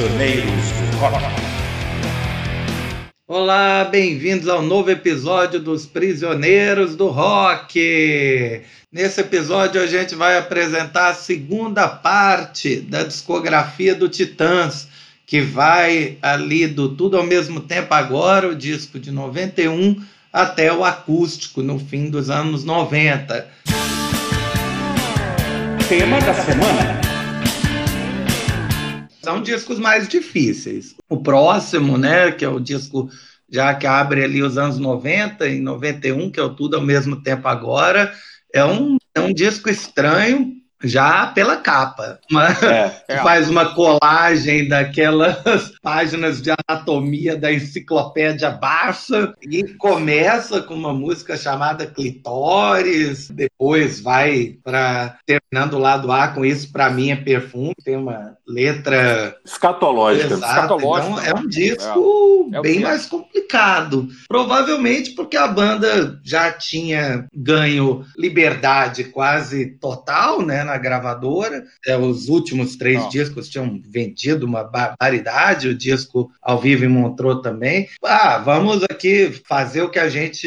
Prisioneiros do Rock. Olá, bem-vindos ao novo episódio dos Prisioneiros do Rock. Nesse episódio a gente vai apresentar a segunda parte da discografia do Titãs, que vai ali do Tudo ao mesmo tempo agora, o disco de 91, até o acústico no fim dos anos 90. Tema da semana. São discos mais difíceis. O próximo, né, que é o disco já que abre ali os anos 90 e 91, que é o Tudo ao mesmo tempo agora, é um, é um disco estranho, já pela capa. Uma, é, é. Faz uma colagem daquelas páginas de anatomia da enciclopédia Barça e começa com uma música chamada Clitóris, depois vai para terminando o lado A com isso para mim é perfume, tem uma letra escatológica. escatológica. Então, é um disco é. bem mais complicado. Provavelmente porque a banda já tinha ganho liberdade quase total, né, na gravadora. É, os últimos três oh. discos tinham vendido uma barbaridade, o disco ao vivo em Montreux também. Ah, vamos aqui fazer o que a gente,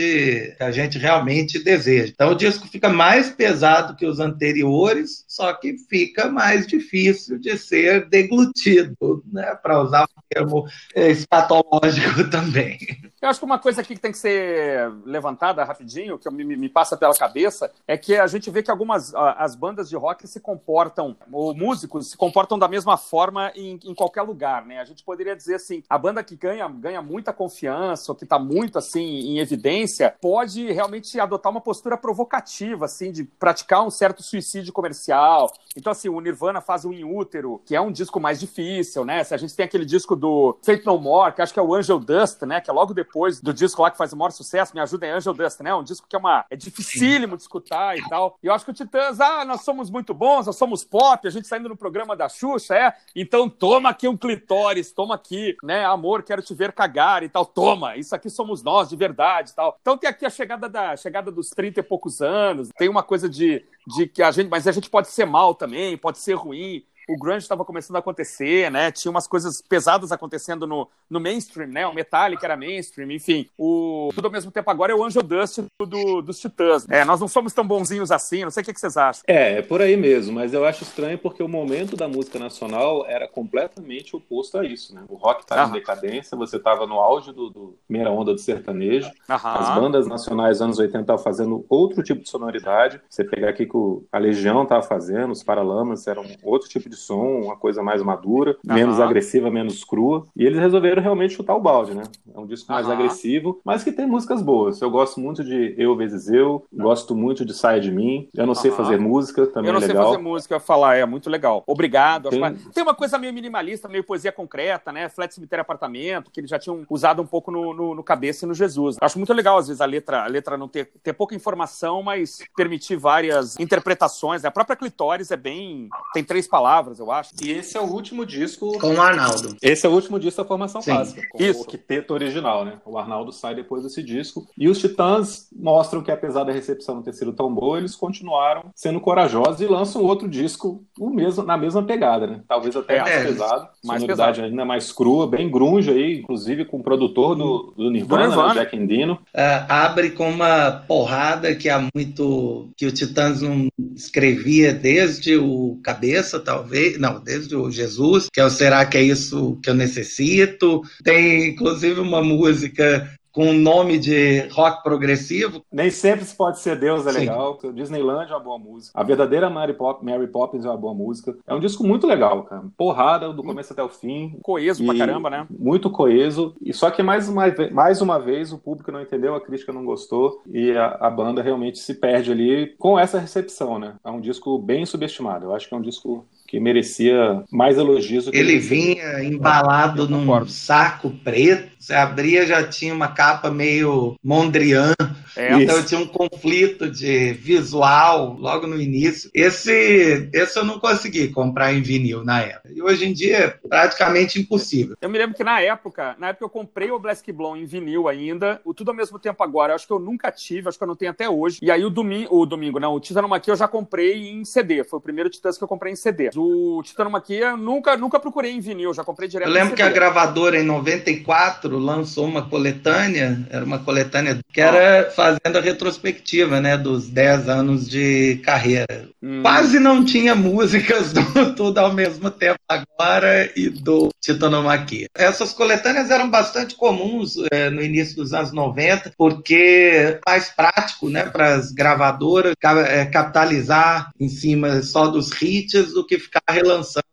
que a gente realmente deseja. Então o disco fica mais pesado que os anteriores, só que fica mais difícil de ser deglutido, né, para usar o termo é, escatológico também. Eu acho que uma coisa aqui que tem que ser levantada rapidinho, que me, me passa pela cabeça, é que a gente vê que algumas as bandas de rock se comportam, ou músicos se comportam da mesma forma em, em qualquer lugar, né? A gente poderia dizer assim, a banda que ganha, ganha muita confiança, ou que está muito assim em evidência, pode realmente adotar uma postura provocativa, assim, de praticar um certo suicídio comercial. Então, assim, o Nirvana faz o In Útero, que é um disco mais difícil, né? Se a gente tem aquele disco do Fate No More, que acho que é o Angel Dust, né? Que é logo depois depois do disco lá que faz o maior sucesso, Me Ajuda em Angel Dust, né? Um disco que é uma é dificílimo de escutar e tal. E eu acho que o Titãs, ah, nós somos muito bons, nós somos pop, a gente saindo no programa da Xuxa, é? Então toma aqui um clitóris, toma aqui, né? Amor, quero te ver cagar e tal. Toma, isso aqui somos nós de verdade e tal. Então tem aqui a chegada da chegada dos 30 e poucos anos, tem uma coisa de, de que a gente, mas a gente pode ser mal também, pode ser ruim o grunge estava começando a acontecer, né? Tinha umas coisas pesadas acontecendo no, no mainstream, né? O Metallica era mainstream, enfim. O tudo ao mesmo tempo agora é o Angel Dust do, dos Titãs. É, nós não somos tão bonzinhos assim, não sei o que, que vocês acham. É, é por aí mesmo, mas eu acho estranho porque o momento da música nacional era completamente oposto a isso, né? O rock estava em decadência, você estava no auge do, do, primeira onda do sertanejo, Aham. as bandas nacionais dos anos 80 estavam fazendo outro tipo de sonoridade. Você pegar aqui que a Legião estava fazendo, os Paralamas eram outro tipo de de som, uma coisa mais madura, uhum. menos agressiva, menos crua. E eles resolveram realmente chutar o balde, né? É um disco mais uhum. agressivo, mas que tem músicas boas. Eu gosto muito de Eu vezes Eu, gosto muito de Saia de Mim. Eu não sei fazer música, também é legal. Eu não sei fazer música, falar, é muito legal. Obrigado. Tem... tem uma coisa meio minimalista, meio poesia concreta, né? Flat Cemitério Apartamento, que eles já tinham usado um pouco no, no, no Cabeça e no Jesus. Eu acho muito legal, às vezes, a letra, a letra não ter, ter pouca informação, mas permitir várias interpretações. Né? A própria Clitóris é bem. tem três palavras palavras, eu acho. E esse é o último disco. Com o Arnaldo. Esse é o último disco da formação Sim. clássica. Isso. O quinteto original, né? O Arnaldo sai depois desse disco. E os Titãs mostram que, apesar da recepção não ter sido tão boa, eles continuaram sendo corajosos e lançam outro disco o mesmo, na mesma pegada, né? Talvez até é, mais é, pesado. Mais sonoridade pesado. ainda mais crua, bem grunge aí, inclusive com o produtor do, do Nirvana, do Nirvana. Jack Endino. Uh, abre com uma porrada que há muito. que o Titãs não escrevia desde o Cabeça, talvez não, desde o Jesus, que é o Será que é isso que eu necessito? Tem inclusive uma música com o nome de rock progressivo. Nem sempre se pode ser Deus, é Sim. legal. Disneyland é uma boa música. A verdadeira Mary, Pop, Mary Poppins é uma boa música. É um disco muito legal, cara. Porrada do começo até o fim. Coeso pra caramba, né? Muito coeso. E só que mais uma, mais uma vez o público não entendeu, a crítica não gostou e a, a banda realmente se perde ali com essa recepção, né? É um disco bem subestimado. Eu acho que é um disco que merecia mais elogios. ele vinha embalado num saco preto, Você abria, já tinha uma capa meio Mondrian. É, então isso. tinha um conflito de visual logo no início. Esse, esse eu não consegui comprar em vinil na época. E hoje em dia é praticamente impossível. Eu me lembro que na época, na época eu comprei o Black Blonde em vinil ainda, o tudo ao mesmo tempo agora. Eu acho que eu nunca tive, acho que eu não tenho até hoje. E aí o domingo, o domingo, não, o Titanomachia eu já comprei em CD. Foi o primeiro Titãs que eu comprei em CD. O Titanomachia eu nunca, nunca procurei em vinil, já comprei direto. Eu lembro que a gravadora em 94 lançou uma coletânea, era uma coletânea que era fazendo a retrospectiva, né, dos 10 anos de carreira. Hum. Quase não tinha músicas do Tudo ao mesmo tempo agora e do Titanomaquia. Essas coletâneas eram bastante comuns é, no início dos anos 90, porque mais prático, né, para as gravadoras é, capitalizar em cima só dos hits do que ficar relançando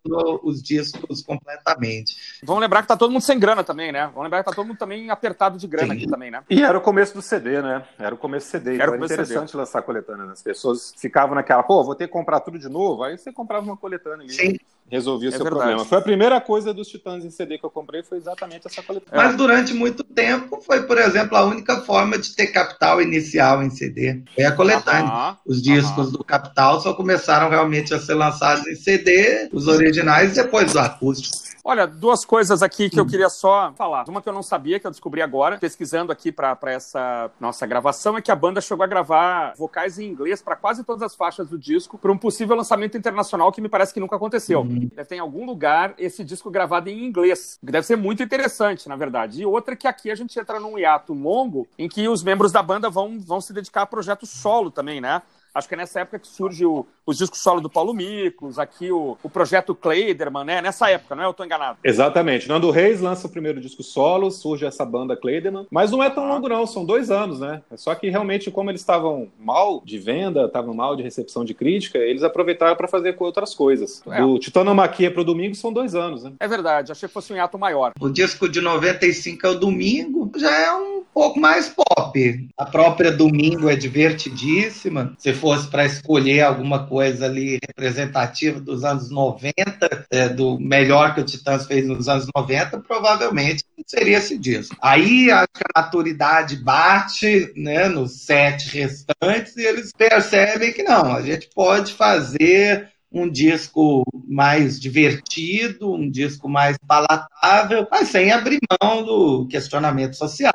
os discos completamente. Vamos lembrar que tá todo mundo sem grana também, né? Vamos lembrar que tá todo mundo também apertado de grana Sim. aqui também, né? E era o começo do CD, né? Era o começo do CD. Era, então era interessante CD. lançar coletânea. Né? As pessoas ficavam naquela, pô, vou ter que comprar tudo de novo. Aí você comprava uma coletânea ali. Sim. Resolvia o é seu verdade. problema. Foi a primeira coisa dos Titãs em CD que eu comprei, foi exatamente essa coletânea. Mas durante muito tempo foi, por exemplo, a única forma de ter capital inicial em CD. Foi a coletânea. Os discos do Capital só começaram realmente a ser lançados em CD, os originais, depois do acústico. Olha, duas coisas aqui que eu queria só falar. Uma que eu não sabia, que eu descobri agora, pesquisando aqui para essa nossa gravação, é que a banda chegou a gravar vocais em inglês para quase todas as faixas do disco, para um possível lançamento internacional que me parece que nunca aconteceu. Uhum. Deve ter em algum lugar esse disco gravado em inglês, que deve ser muito interessante, na verdade. E outra é que aqui a gente entra num hiato longo em que os membros da banda vão, vão se dedicar a projetos solo também, né? Acho que é nessa época que surge o, os discos solo do Paulo Miklos, aqui o, o projeto Kleiderman, né? Nessa época, não é? Eu tô enganado. Exatamente. Nando Reis lança o primeiro disco solo, surge essa banda Kleiderman, mas não é tão longo não, são dois anos, né? Só que realmente, como eles estavam mal de venda, estavam mal de recepção de crítica, eles aproveitaram para fazer com outras coisas. É. Do Titanomaquia pro Domingo são dois anos, né? É verdade, achei que fosse um hiato maior. O disco de 95 é o Domingo, já é um pouco mais pop. A própria Domingo é divertidíssima. Se fosse para escolher alguma coisa ali representativa dos anos 90, é, do melhor que o Titãs fez nos anos 90, provavelmente seria esse disco. Aí a maturidade bate né, nos sete restantes e eles percebem que não, a gente pode fazer um disco mais divertido, um disco mais palatável, mas sem abrir mão do questionamento social,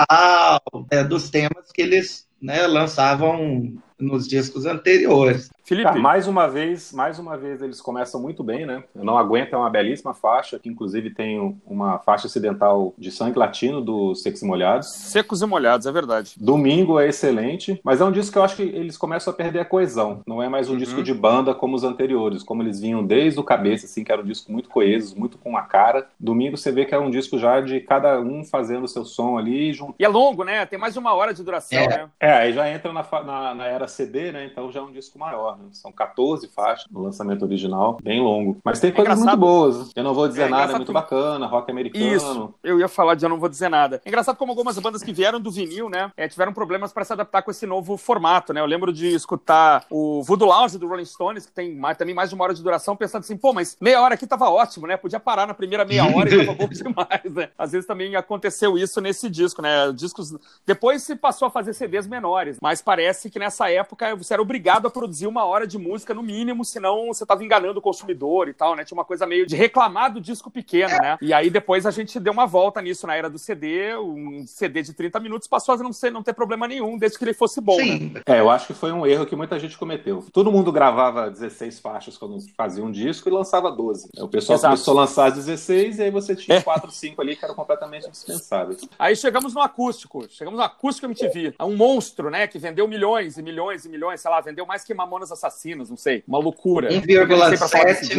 é, dos temas que eles né, lançavam nos discos anteriores. Felipe, tá, mais uma vez, mais uma vez eles começam muito bem, né? Eu não aguento é uma belíssima faixa, que inclusive tem uma faixa acidental de sangue latino do Secos e Molhados. Secos e Molhados, é verdade. Domingo é excelente, mas é um disco que eu acho que eles começam a perder a coesão. Não é mais um uhum. disco de banda como os anteriores, como eles vinham desde o cabeça, assim, que era um disco muito coeso, muito com a cara. Domingo você vê que é um disco já de cada um fazendo o seu som ali. Junto. E é longo, né? Tem mais de uma hora de duração, é. né? É, aí já entra na, na, na era CD, né? Então já é um disco maior. Né? São 14 faixas no lançamento original, bem longo. Mas tem é coisas engraçado. muito boas. Eu não vou dizer é, nada, é muito bacana, rock americano. Isso, eu ia falar de Eu Não Vou Dizer Nada. É engraçado como algumas bandas que vieram do vinil, né, é, tiveram problemas para se adaptar com esse novo formato, né? Eu lembro de escutar o Voodoo Lounge do Rolling Stones, que tem mais, também mais de uma hora de duração, pensando assim, pô, mas meia hora aqui tava ótimo, né? Podia parar na primeira meia hora e tava bom demais, né? Às vezes também aconteceu isso nesse disco, né? Discos... Depois se passou a fazer CDs menores, mas parece que nessa época você era obrigado a produzir uma hora de música no mínimo, senão você estava enganando o consumidor e tal, né? Tinha uma coisa meio de reclamar do disco pequeno, né? E aí depois a gente deu uma volta nisso na era do CD, um CD de 30 minutos passou a não, ser, não ter problema nenhum, desde que ele fosse bom, Sim. né? É, eu acho que foi um erro que muita gente cometeu. Todo mundo gravava 16 faixas quando fazia um disco e lançava 12. O pessoal Exato. começou a lançar 16 e aí você tinha é. 4, 5 ali que eram completamente dispensáveis. Aí chegamos no acústico, chegamos no acústico MTV. É um monstro, né, que vendeu milhões e milhões e milhões, sei lá, vendeu mais que Mamonas Assassinas, não sei, uma loucura. 1,7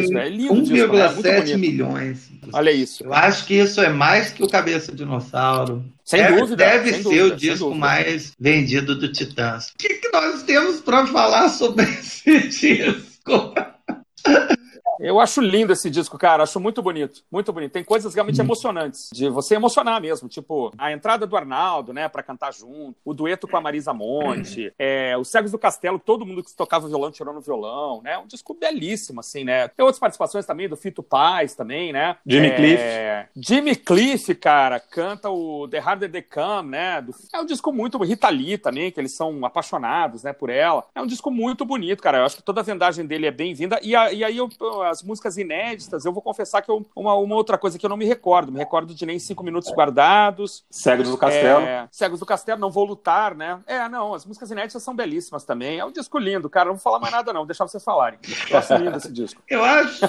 é né? milhões. Olha isso. Eu acho que isso é mais que o Cabeça Dinossauro. Sem deve, dúvida. Deve sem ser dúvida, o disco mais vendido do Titãs. O que, que nós temos para falar sobre esse disco? Eu acho lindo esse disco, cara. Acho muito bonito. Muito bonito. Tem coisas realmente hum. emocionantes. De você emocionar mesmo. Tipo, a entrada do Arnaldo, né, pra cantar junto. O dueto com a Marisa Monte. É, os Cegos do Castelo, todo mundo que tocava violão tirou no violão, né? Um disco belíssimo, assim, né? Tem outras participações também, do Fito Paz também, né? Jimmy é, Cliff. Jimmy Cliff, cara, canta o The Harder They Come, né? Do, é um disco muito... Rita Lee também, que eles são apaixonados, né, por ela. É um disco muito bonito, cara. Eu acho que toda a vendagem dele é bem-vinda. E, e aí, eu, as músicas inéditas, eu vou confessar que eu, uma, uma outra coisa que eu não me recordo. Me recordo de nem cinco minutos guardados. Cegos do Castelo. É, Cegos do Castelo, Não Vou Lutar, né? É, não, as músicas inéditas são belíssimas também. É um disco lindo, cara. Não vou falar mais nada, não. Vou deixar vocês falarem. Eu acho lindo esse disco. Eu acho,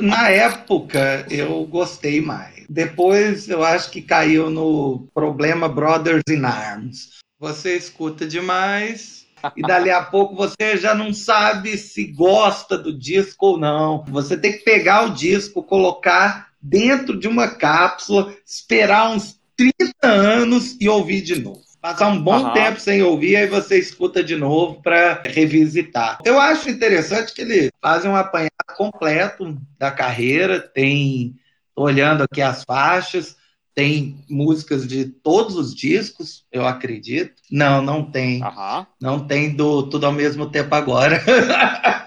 na época, eu gostei mais. Depois, eu acho que caiu no problema Brothers in Arms. Você escuta demais, e dali a pouco você já não sabe se gosta do disco ou não. Você tem que pegar o disco, colocar dentro de uma cápsula, esperar uns 30 anos e ouvir de novo. Passar um bom uhum. tempo sem ouvir, aí você escuta de novo para revisitar. Eu acho interessante que ele faz um apanhado completo da carreira, tem olhando aqui as faixas, tem músicas de todos os discos, eu acredito. Não, não tem. Uhum. Não tem do Tudo ao Mesmo Tempo Agora.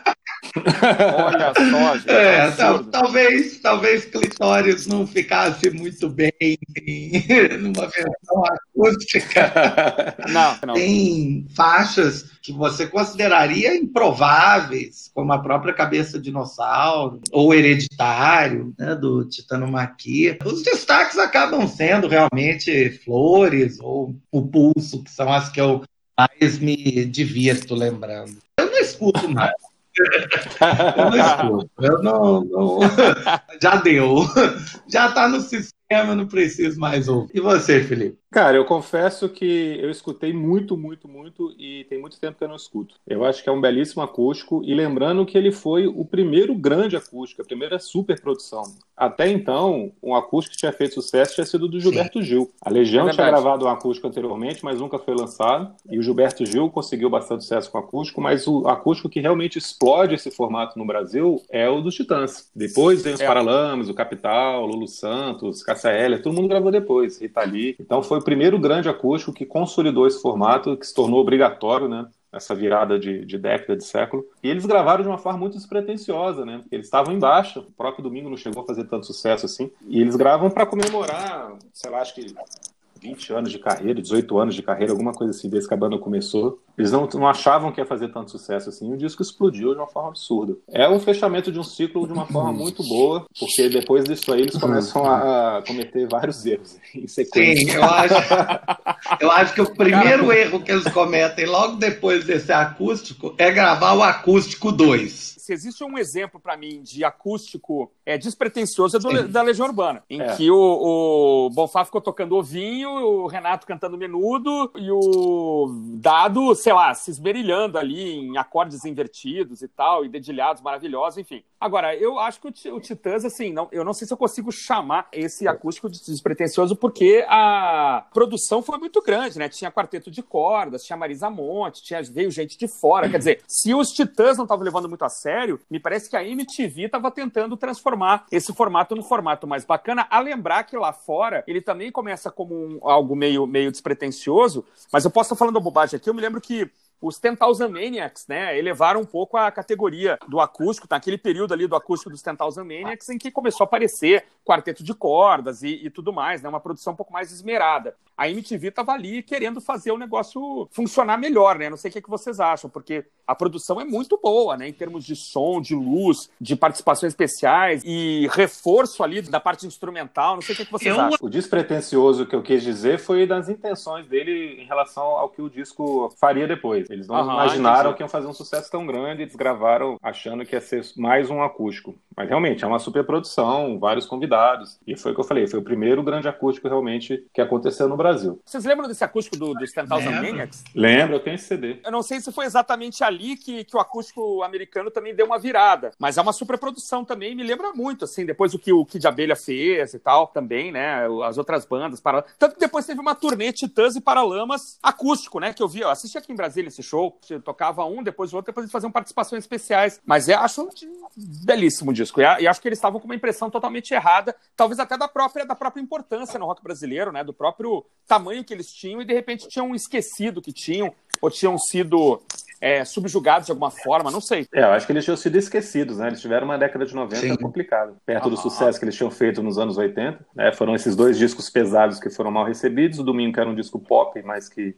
Olha só, gente. É, tal, talvez, talvez Clitóris não ficasse muito bem numa versão acústica. Não, não. Tem faixas que você consideraria improváveis, como a própria Cabeça Dinossauro, ou Hereditário, né, do Titano Maqui. Os destaques acabam sendo realmente Flores ou O Pulso, que são as que eu mais me divirto lembrando. Eu não escuto mais. Eu não. Eu não, não... Já deu. Já está no sistema, não preciso mais ouvir. E você, Felipe? Cara, eu confesso que eu escutei muito, muito, muito e tem muito tempo que eu não escuto. Eu acho que é um belíssimo acústico e lembrando que ele foi o primeiro grande acústico, a primeira super produção. Até então, um acústico que tinha feito sucesso tinha sido do Gilberto Sim. Gil. A Legião é tinha gravado um acústico anteriormente, mas nunca foi lançado. E o Gilberto Gil conseguiu bastante sucesso com o acústico, mas o acústico que realmente explode esse formato no Brasil é o dos Titãs. Depois vem os é. Paralamas, o Capital, Lulu Santos, Cassia Heller, todo mundo gravou depois, Rita Lee. Então foi o primeiro grande acústico que consolidou esse formato, que se tornou obrigatório, né? Essa virada de, de década, de século. E eles gravaram de uma forma muito despretensiosa, né? Eles estavam em baixa. O próprio Domingo não chegou a fazer tanto sucesso assim. E eles gravam para comemorar, sei lá, acho que 20 anos de carreira, 18 anos de carreira, alguma coisa assim, desde que a banda começou. Eles não, não achavam que ia fazer tanto sucesso assim, e o disco explodiu de uma forma absurda. É o fechamento de um ciclo de uma forma muito boa, porque depois disso aí eles começam a cometer vários erros em sequência. Sim, eu acho, eu acho que o primeiro Cara, erro que eles cometem logo depois desse acústico é gravar o acústico 2 se existe um exemplo para mim de acústico é, despretensioso é do, da Legião Urbana, em é. que o, o Bonfá ficou tocando ovinho, o Renato cantando menudo e o Dado, sei lá, se esmerilhando ali em acordes invertidos e tal, e dedilhados maravilhosos, enfim. Agora, eu acho que o, Titãs, assim, não, eu não sei se eu consigo chamar esse acústico de despretensioso, porque a produção foi muito grande, né? Tinha quarteto de cordas, tinha Marisa Monte, tinha, veio gente de fora. Quer dizer, se os Titãs não estavam levando muito a sério, me parece que a MTV estava tentando transformar esse formato num formato mais bacana. A lembrar que lá fora ele também começa como um, algo meio, meio despretensioso, mas eu posso estar falando bobagem aqui. Eu me lembro que os Ten Thousand Maniacs, né, elevaram um pouco a categoria do acústico, naquele período ali do acústico dos Ten Thousand Maniacs, em que começou a aparecer quarteto de cordas e, e tudo mais, né, uma produção um pouco mais esmerada. A MTV estava ali querendo fazer o negócio funcionar melhor, né, não sei o que, é que vocês acham, porque a produção é muito boa, né, em termos de som, de luz, de participações especiais e reforço ali da parte instrumental, não sei o que, é que vocês eu... acham. O despretensioso que eu quis dizer foi das intenções dele em relação ao que o disco faria depois. Eles não uhum, imaginaram entendi. que iam fazer um sucesso tão grande, eles gravaram achando que ia ser mais um acústico. Mas realmente é uma super produção, vários convidados. E foi o que eu falei, foi o primeiro grande acústico realmente que aconteceu no Brasil. Vocês lembram desse acústico do, dos Ten Thousand Maniacs? Lembro, eu tenho esse CD. Eu não sei se foi exatamente ali que, que o acústico americano também deu uma virada, mas é uma super produção também, me lembra muito, assim, depois o que o Kid Abelha fez e tal, também, né, as outras bandas. Para... Tanto que depois teve uma turnê Titãs e Paralamas acústico, né, que eu vi, eu assisti aqui em Brasília esse show, tocava um, depois o outro, depois eles faziam participações especiais. Mas é, acho belíssimo disco. E acho que eles estavam com uma impressão totalmente errada, talvez até da própria, da própria importância no rock brasileiro, né? Do próprio tamanho que eles tinham, e de repente tinham esquecido que tinham, ou tinham sido é, subjugados de alguma forma, não sei. É, eu acho que eles tinham sido esquecidos, né? Eles tiveram uma década de 90 Sim. complicada, perto ah, do sucesso que eles tinham feito nos anos 80. Né? Foram esses dois discos pesados que foram mal recebidos. O Domingo, que era um disco pop, mas que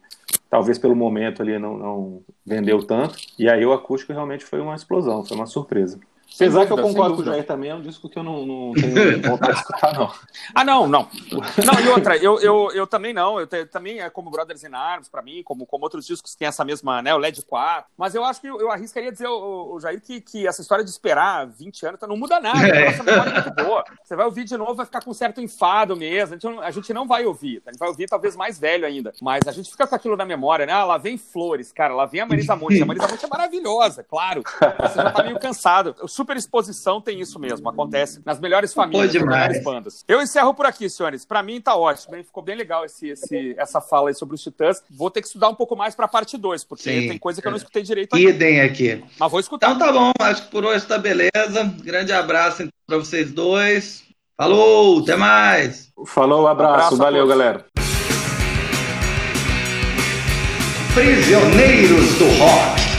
talvez pelo momento ali não, não vendeu tanto. E aí o acústico realmente foi uma explosão, foi uma surpresa. Apesar que eu concordo com o Jair também, é um disco que eu não, não tenho vontade de escutar, não. Ah, não, não. Não, e outra, eu, eu, eu também não. Eu te, também é como Brothers in Arms, pra mim, como, como outros discos que tem essa mesma, né, o LED 4. Mas eu acho que eu, eu arriscaria dizer, o, o Jair, que, que essa história de esperar 20 anos não muda nada. É. A nossa memória é muito boa. Você vai ouvir de novo, vai ficar com certo enfado mesmo. A gente, não, a gente não vai ouvir. A gente vai ouvir talvez mais velho ainda. Mas a gente fica com aquilo na memória, né? Ah, lá vem Flores, cara, lá vem a Marisa Monte. A Marisa Monte é maravilhosa, claro. Você já tá meio cansado. Exposição tem isso mesmo, acontece nas melhores famílias, nas melhores bandas. Eu encerro por aqui, senhores. Para mim tá ótimo, hein? ficou bem legal esse, esse, essa fala aí sobre os Titãs. Vou ter que estudar um pouco mais para a parte 2, porque Sim. tem coisa que eu não escutei direito aqui. Idem aqui. Mas vou escutar. Então tá bom, acho que por hoje tá beleza. Grande abraço então, para vocês dois. Falou, até mais. Falou, abraço, abraço valeu, galera. Prisioneiros do Rock.